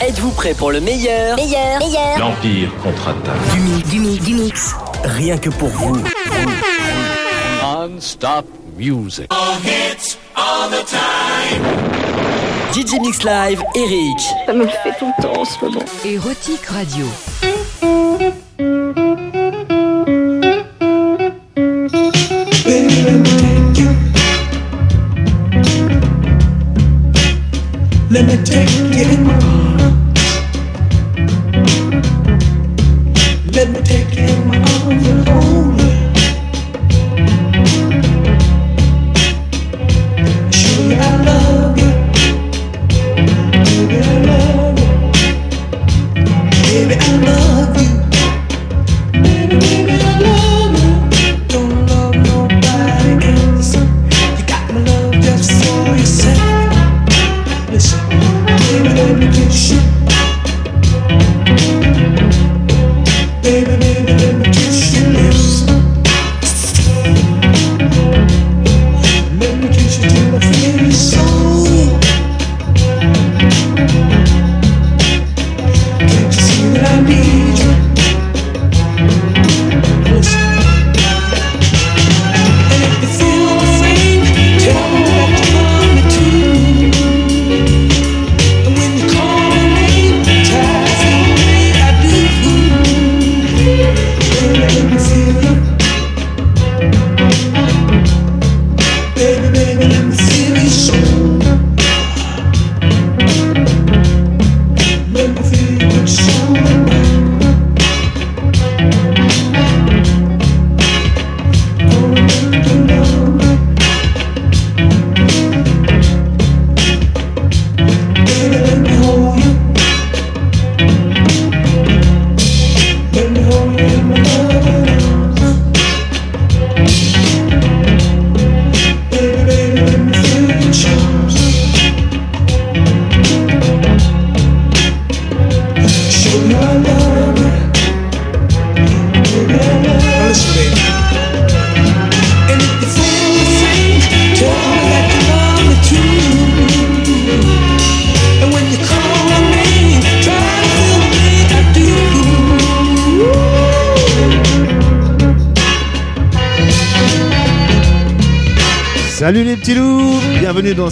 Êtes-vous prêt pour le meilleur Meilleur, meilleur. L'Empire contre-attaque. Du mix, du mix, du mix. Rien que pour vous. Non-stop music. DJ Mix Live, Eric. Ça me le fait tout le temps en ce moment. Érotique Radio.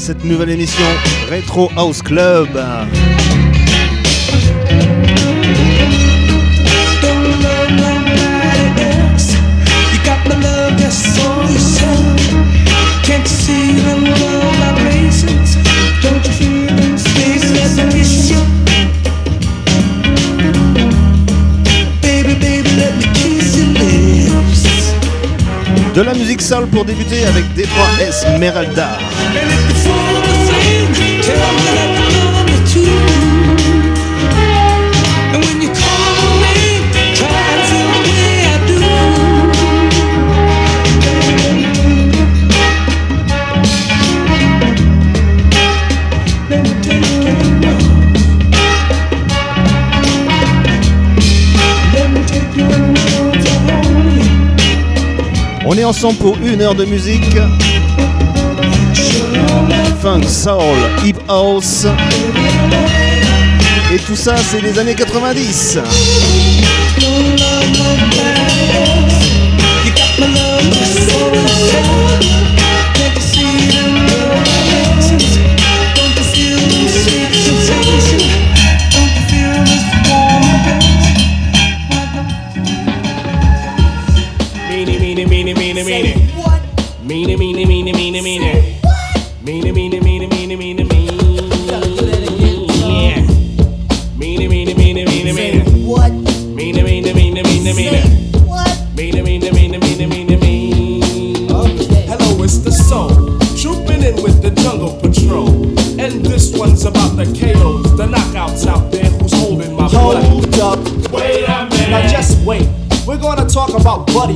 Cette nouvelle émission Retro House Club. De la musique soul pour débuter avec D3 Esmeralda. On est ensemble pour une heure de musique. Funk, soul, hip house. Et tout ça, c'est les années 90.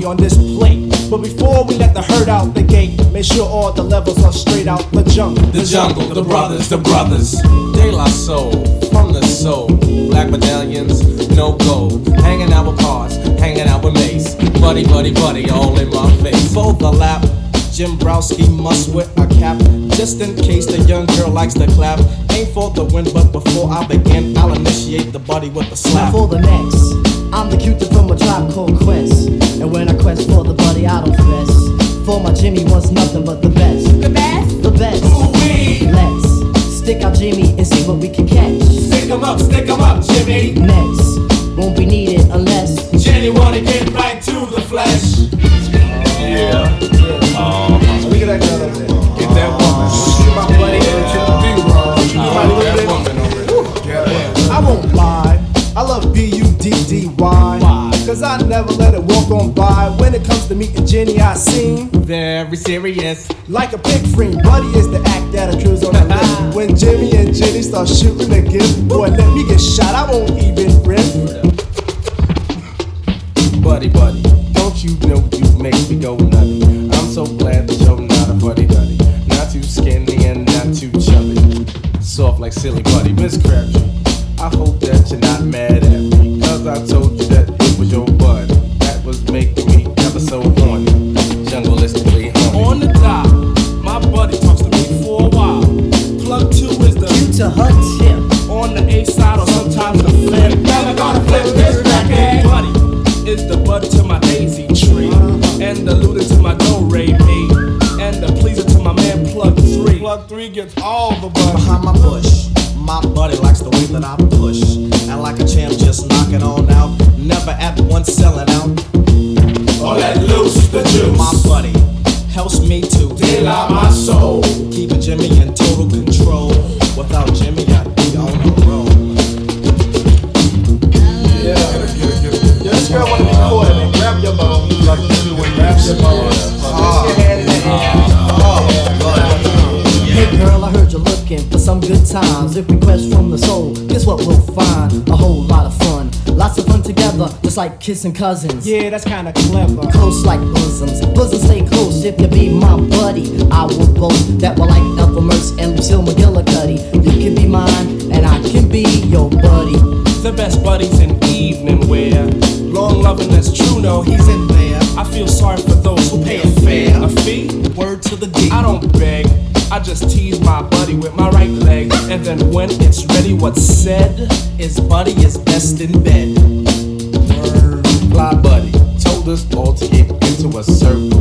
On this plate. But before we let the herd out the gate, make sure all the levels are straight out the jungle. The jungle, the brothers, the brothers. De La Soul, from the soul. Black medallions, no gold. Hanging out with cars, hanging out with mace. Buddy, buddy, buddy, all in my face. Fold the lap. Jim Browski must wear a cap just in case the young girl likes to clap. Ain't for the win, but before I begin, I'll initiate the buddy with the Now slap. for the next, I'm the cupid from a tribe called Quest. And when I quest for the body, I don't fess. For my Jimmy wants nothing but the best. The best? The best. Let's stick out Jimmy and see what we can catch. Stick 'em up, stick 'em up, Jimmy. Next, won't be needed unless Jenny wanna get right to the flesh. Look at that girl over there. Get that woman. Get my buddy I won't lie. I love B-U-D-D-Y. Cause I never let it walk on by. When it comes to meeting Jenny, I seem Very serious. like a big friend. Buddy is the act that accrues on the list. When Jimmy and Jenny start shooting kissing cousins. Yeah, that's kinda clever. Close like bosoms. Bosoms stay close if you be my buddy. I will boast that we're like Ethel Mertz and Lucille McGillicuddy. You can be mine, and I can be your buddy. The best buddies in evening wear. Long loving that's true, no, he's in there. I feel sorry for those who pay a fare. A fee? Word to the D. I don't beg. I just tease my buddy with my right leg. And then when it's ready, what's said? Is buddy is best in bed. All to get into a circle.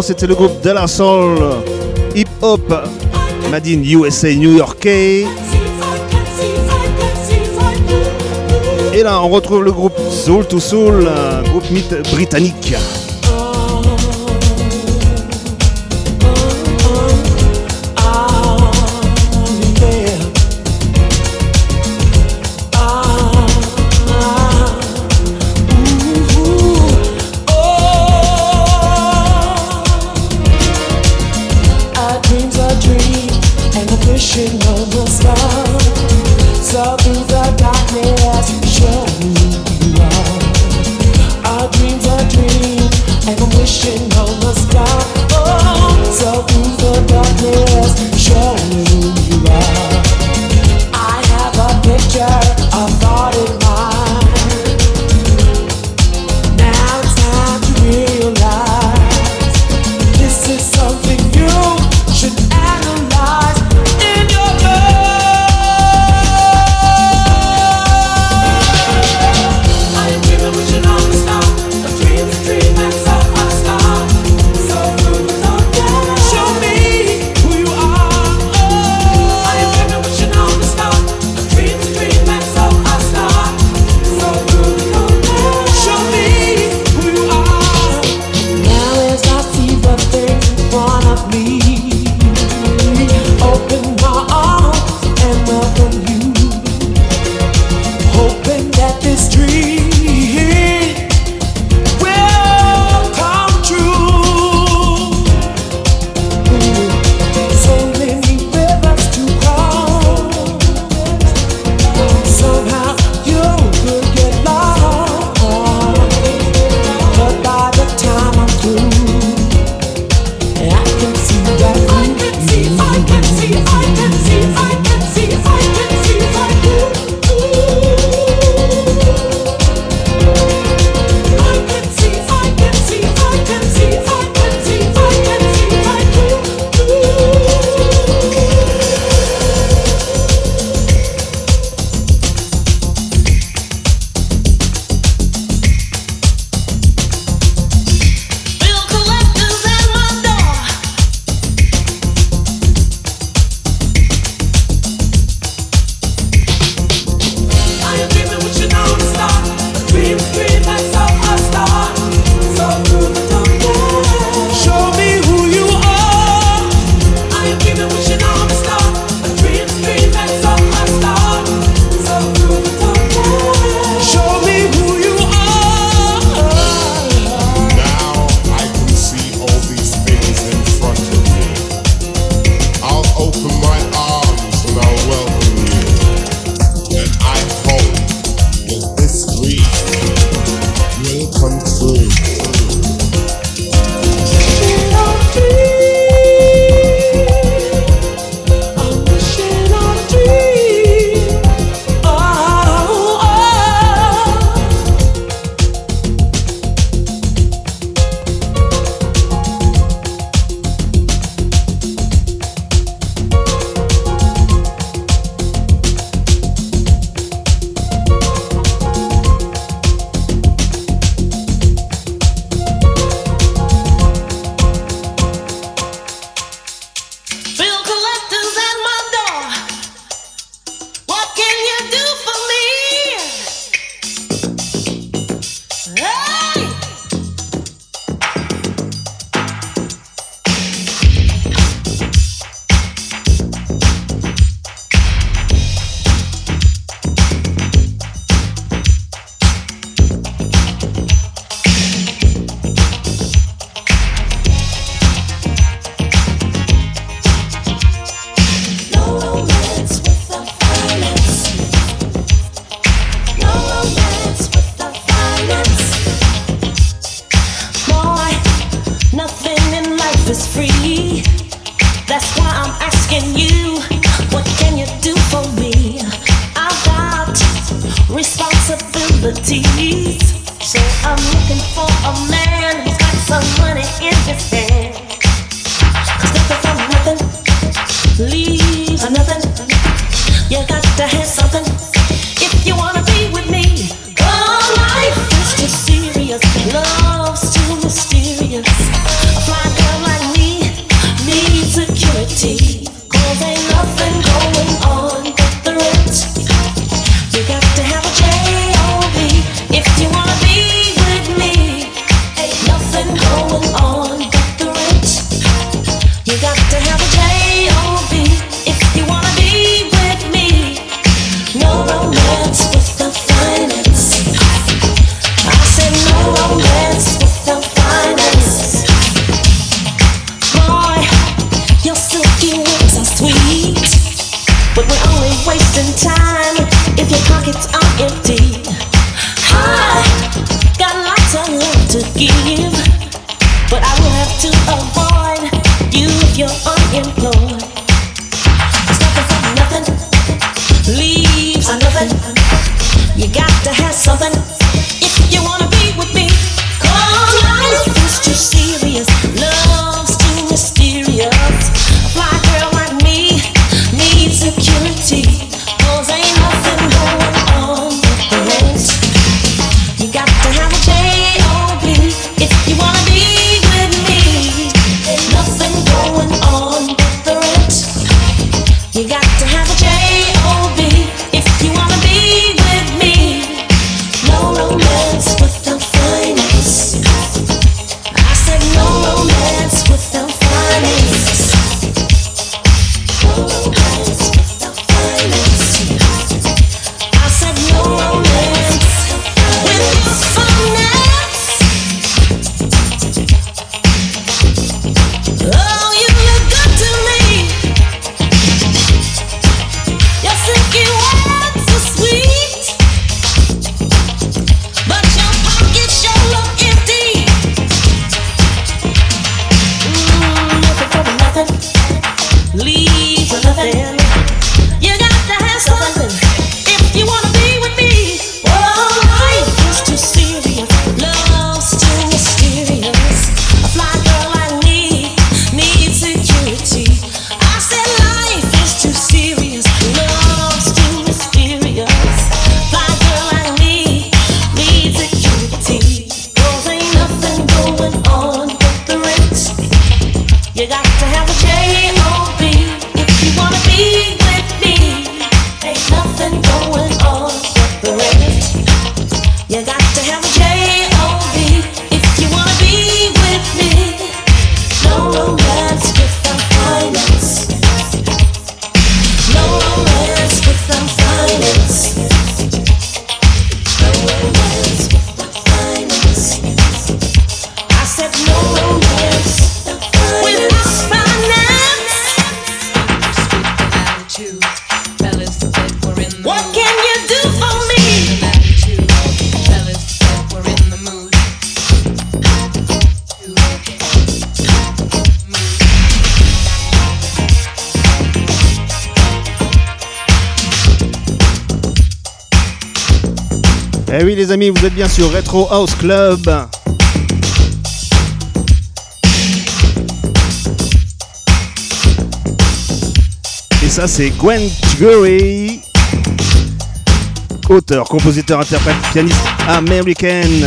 C'était le groupe De La Soul Hip Hop Made in USA New Yorkais Et là on retrouve le groupe Soul to Soul, groupe mythe britannique. Eh oui les amis, vous êtes bien sur Retro House Club. ça c'est Gwen Gurry, auteur, compositeur, interprète, pianiste américaine.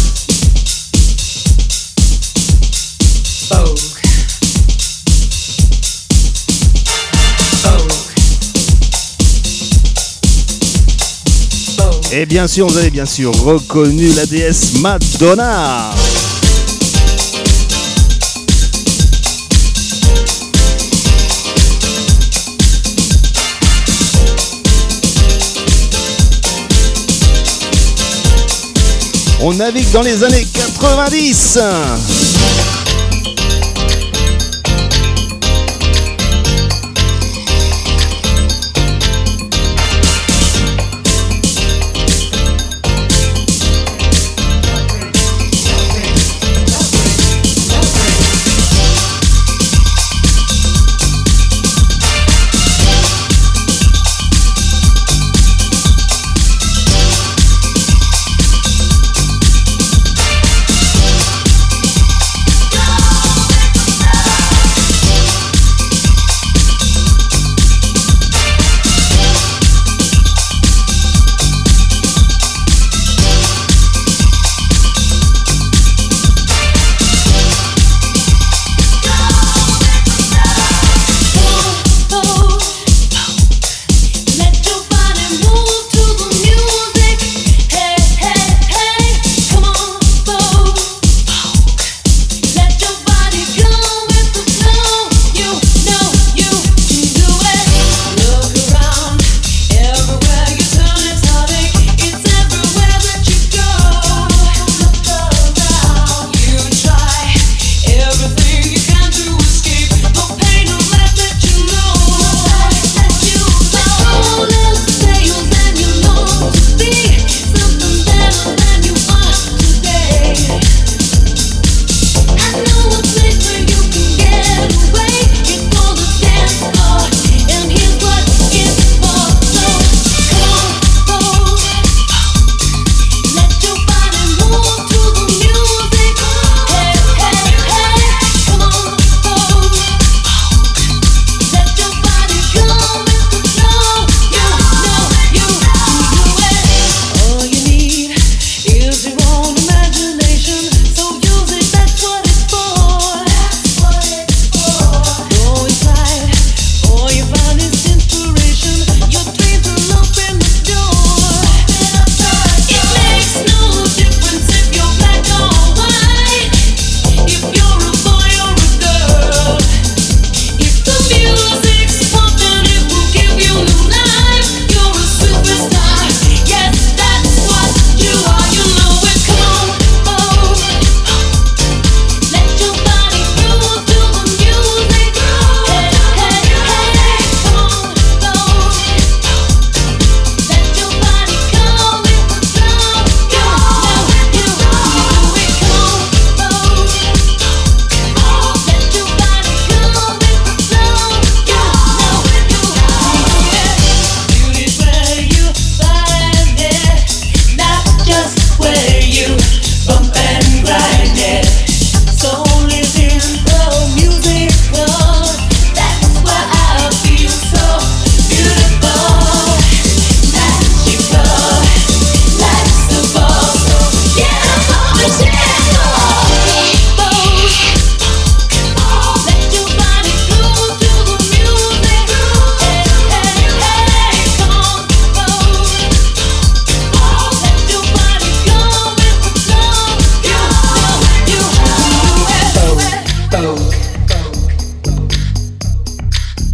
Et bien sûr, vous avez bien sûr reconnu la déesse Madonna. On navigue dans les années 90.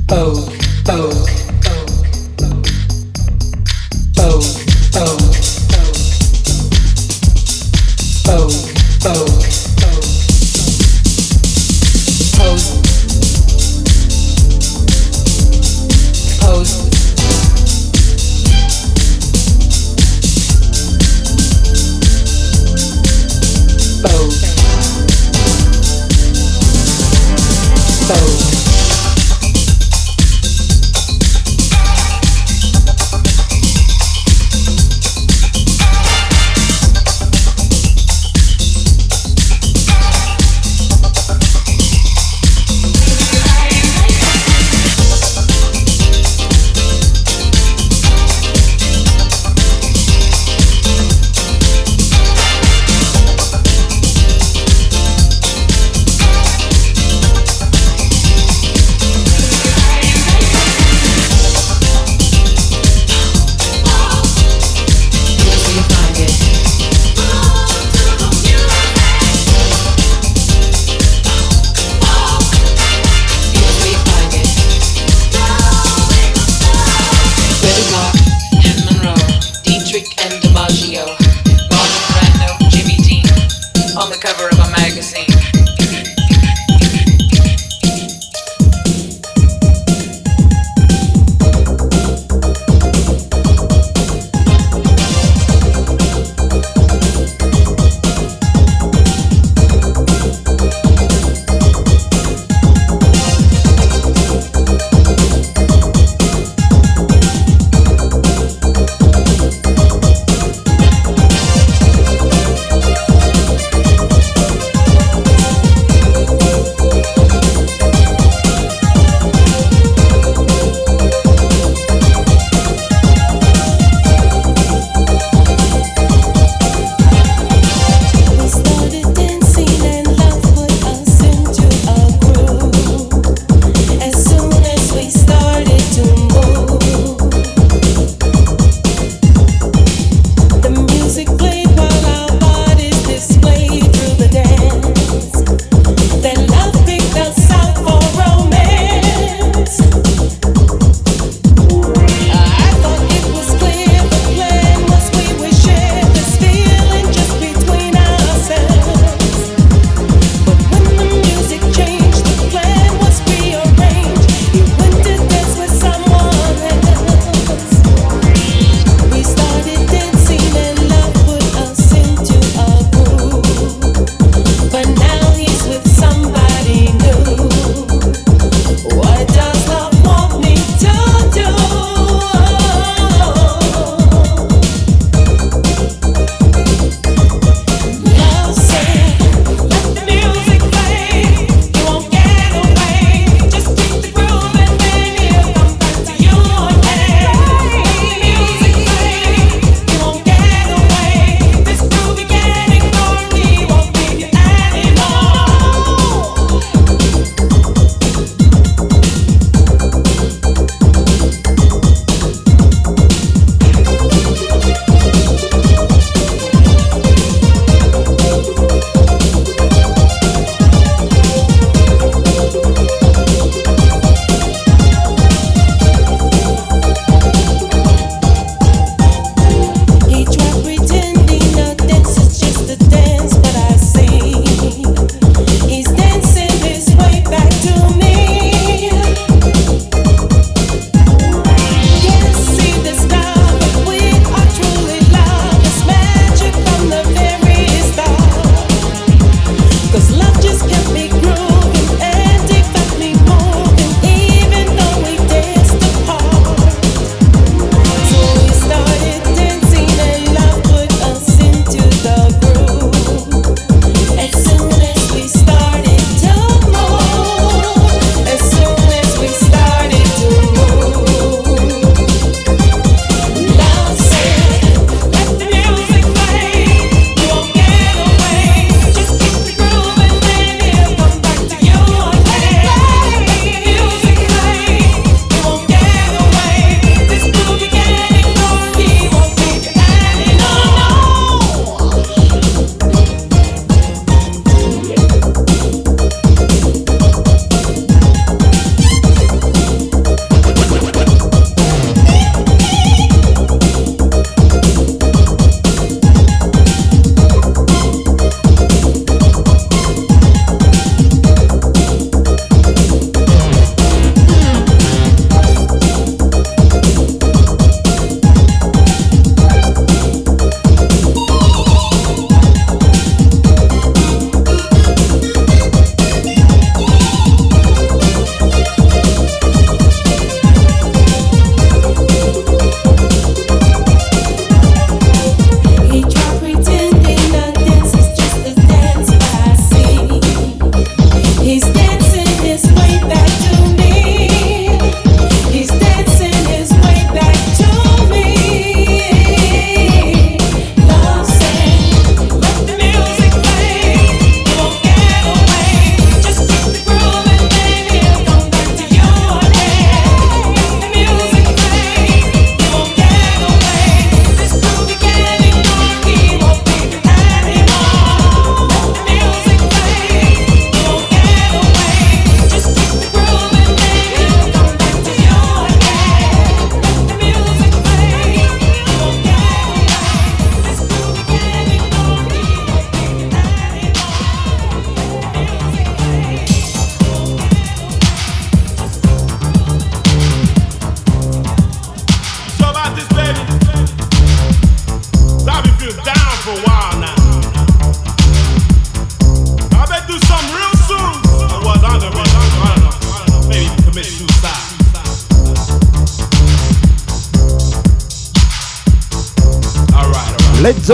Oh.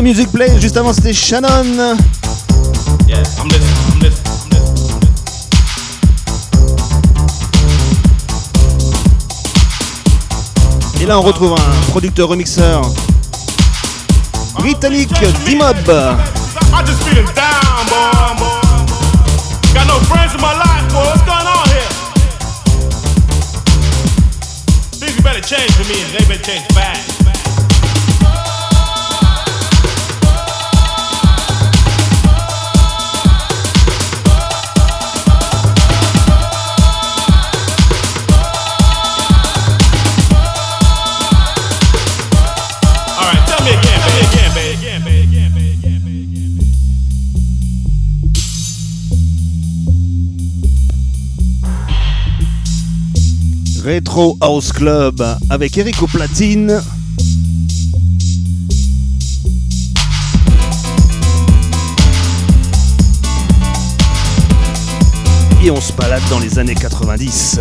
Music play. Juste avant, c'était Shannon. Yes, I'm listening. I'm listening. I'm listening. Et là, on retrouve un producteur remixeur britannique, D-Mob. Boy, boy. Got House Club avec Eric platine. Et on se balade dans les années 90.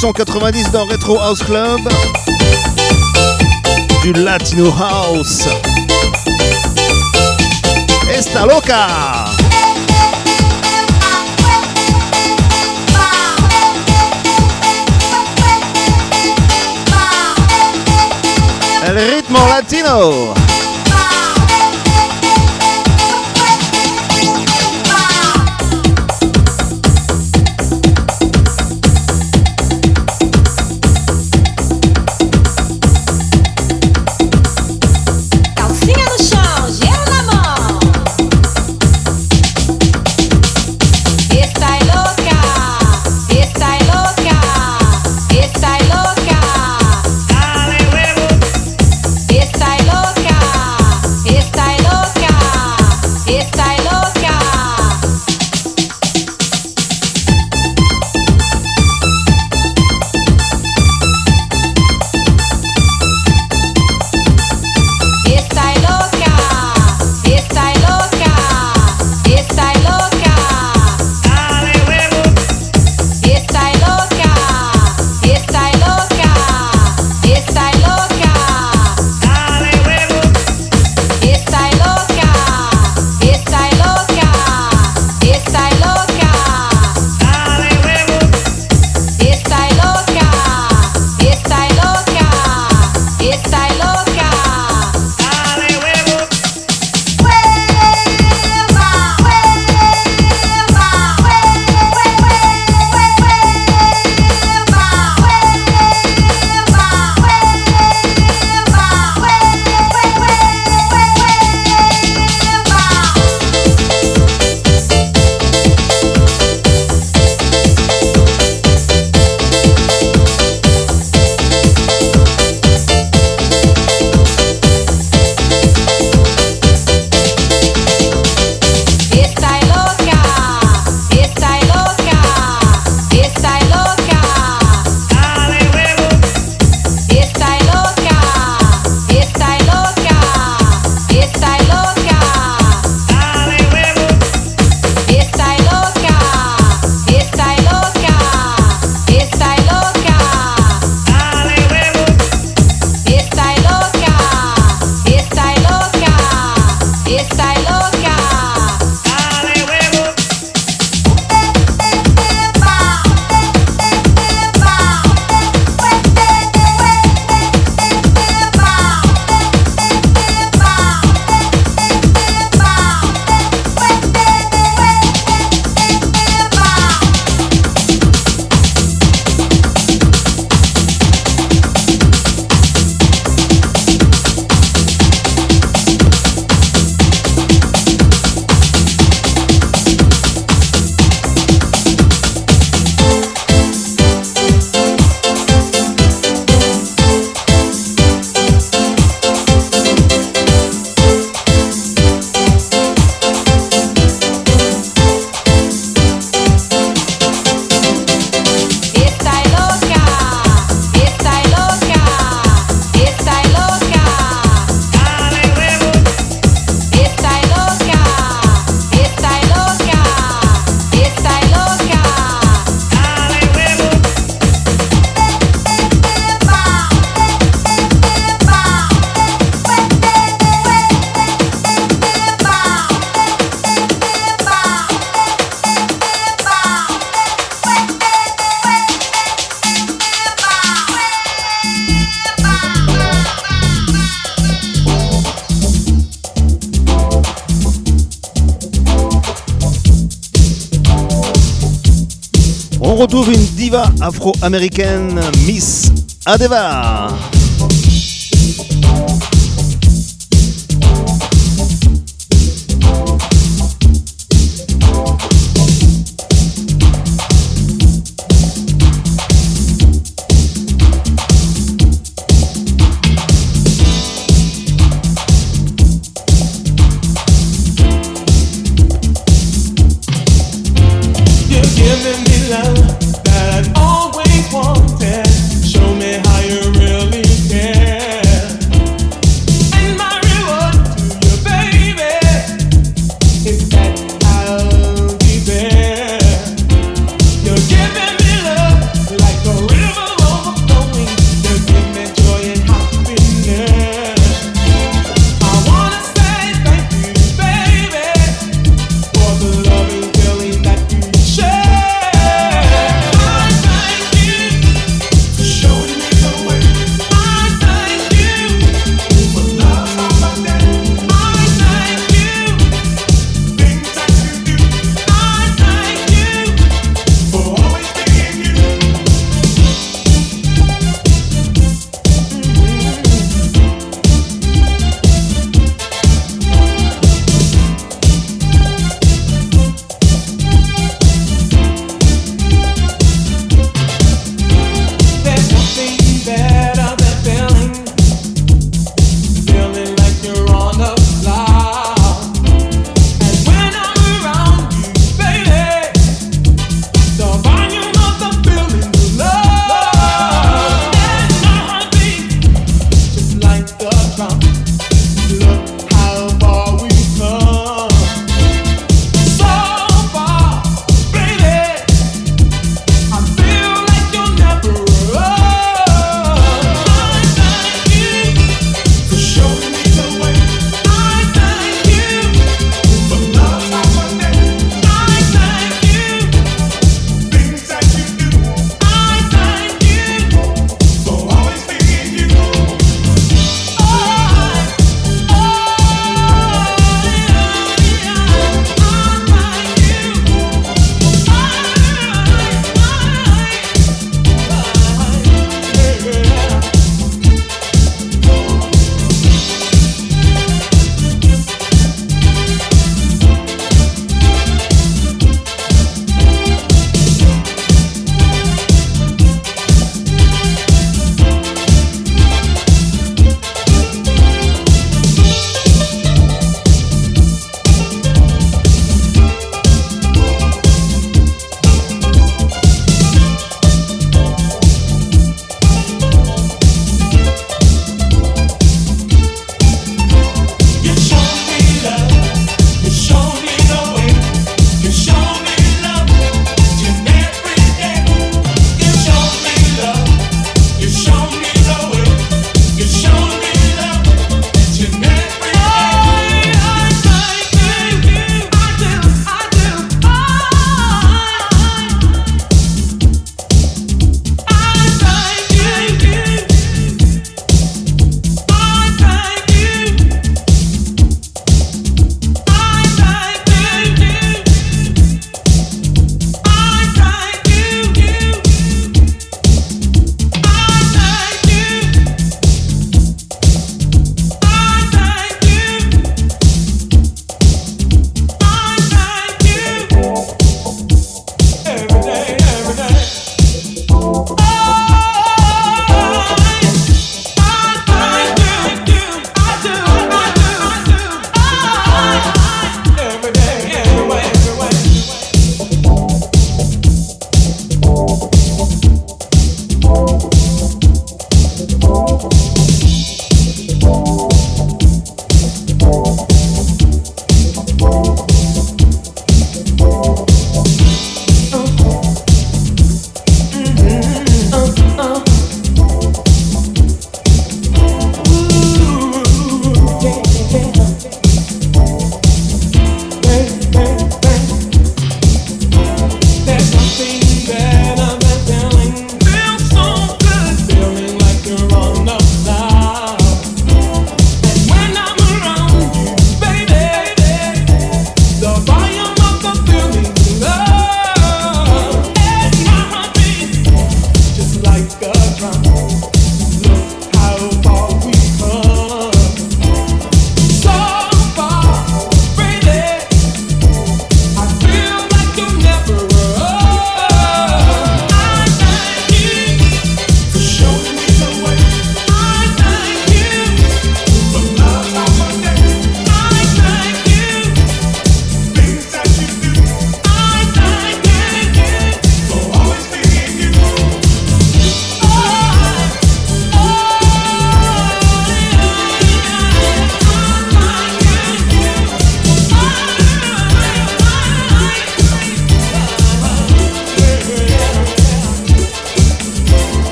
1990 dans Retro House Club. Du Latino House. Esta loca! El ritmo latino. Afro-américaine, Miss Adeva.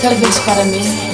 Talvez para mim.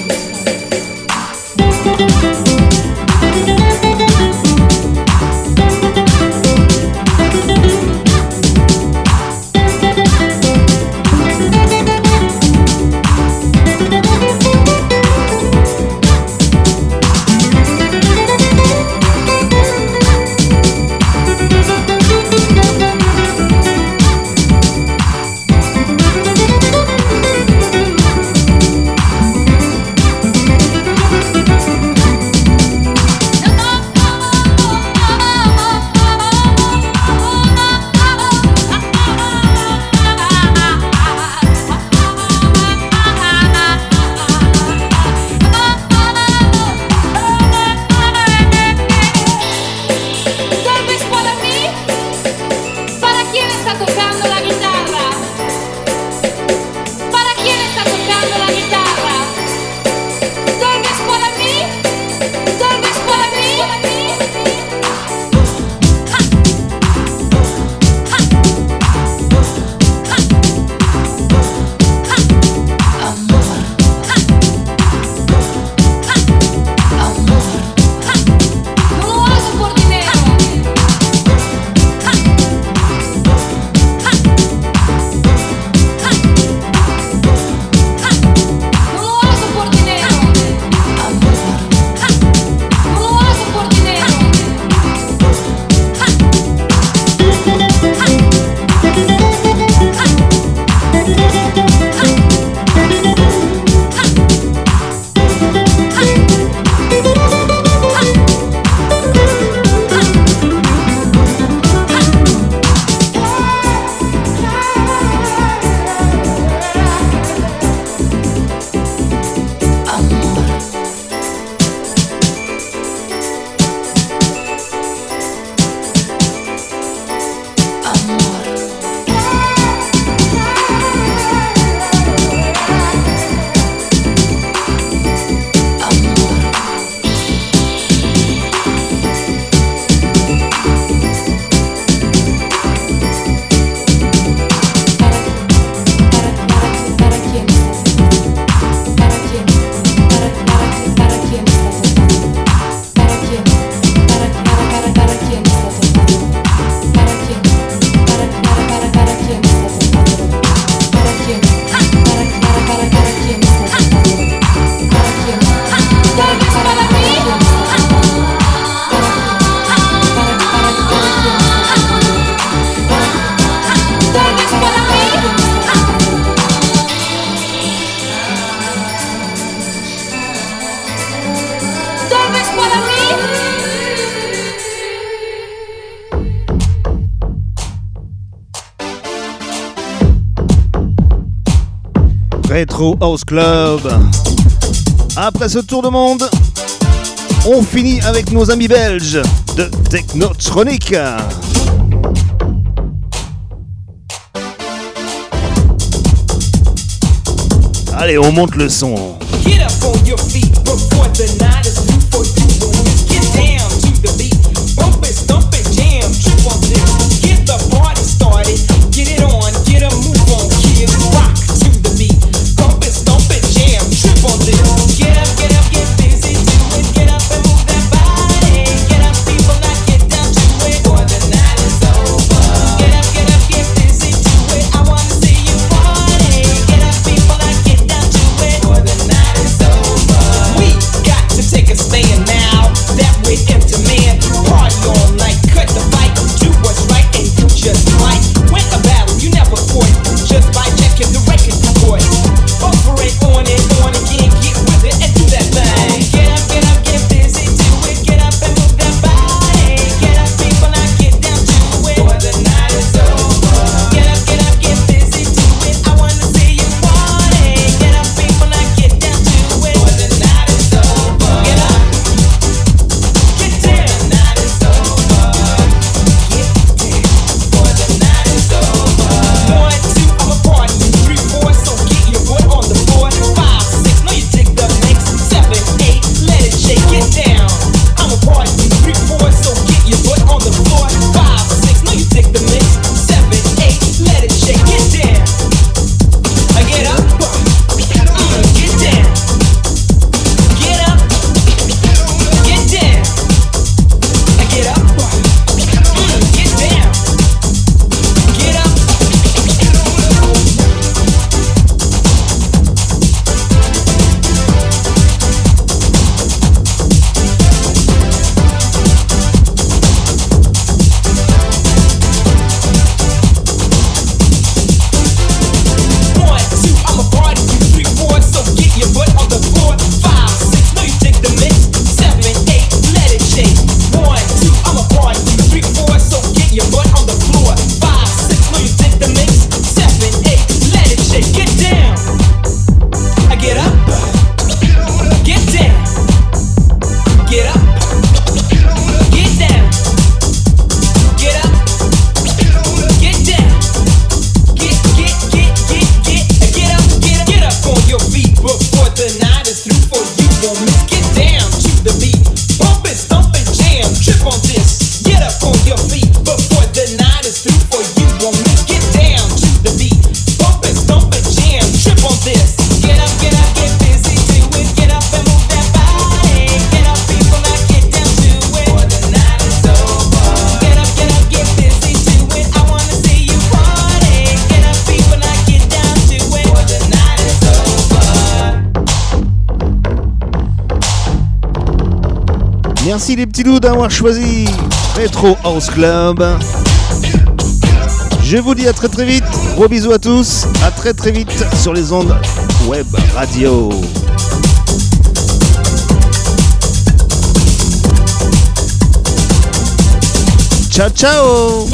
Retro House Club. Après ce tour de monde, on finit avec nos amis belges de Technotronic. Allez, on monte le son. D'avoir choisi Retro House Club. Je vous dis à très très vite. Gros bisous à tous. À très très vite sur les ondes web radio. Ciao ciao